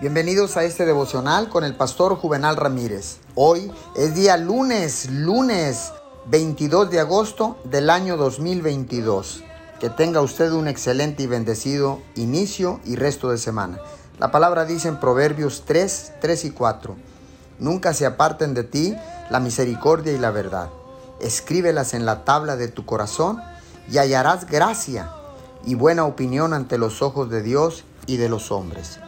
Bienvenidos a este devocional con el pastor Juvenal Ramírez. Hoy es día lunes, lunes 22 de agosto del año 2022. Que tenga usted un excelente y bendecido inicio y resto de semana. La palabra dice en Proverbios 3, 3 y 4. Nunca se aparten de ti la misericordia y la verdad. Escríbelas en la tabla de tu corazón y hallarás gracia y buena opinión ante los ojos de Dios y de los hombres.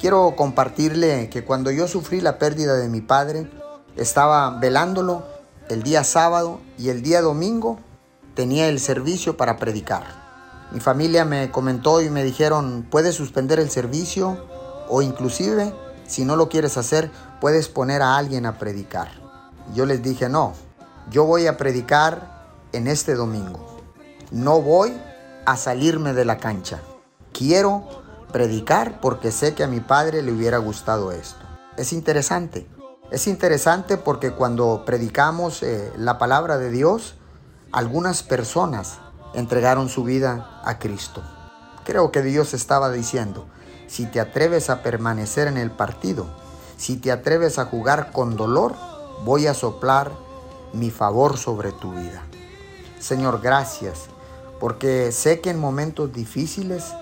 Quiero compartirle que cuando yo sufrí la pérdida de mi padre, estaba velándolo el día sábado y el día domingo tenía el servicio para predicar. Mi familia me comentó y me dijeron, puedes suspender el servicio o inclusive, si no lo quieres hacer, puedes poner a alguien a predicar. Yo les dije, no, yo voy a predicar en este domingo. No voy a salirme de la cancha. Quiero predicar porque sé que a mi padre le hubiera gustado esto. Es interesante. Es interesante porque cuando predicamos eh, la palabra de Dios, algunas personas entregaron su vida a Cristo. Creo que Dios estaba diciendo, si te atreves a permanecer en el partido, si te atreves a jugar con dolor, voy a soplar mi favor sobre tu vida. Señor, gracias, porque sé que en momentos difíciles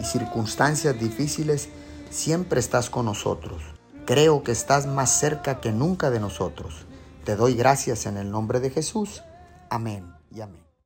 y circunstancias difíciles, siempre estás con nosotros. Creo que estás más cerca que nunca de nosotros. Te doy gracias en el nombre de Jesús. Amén y amén.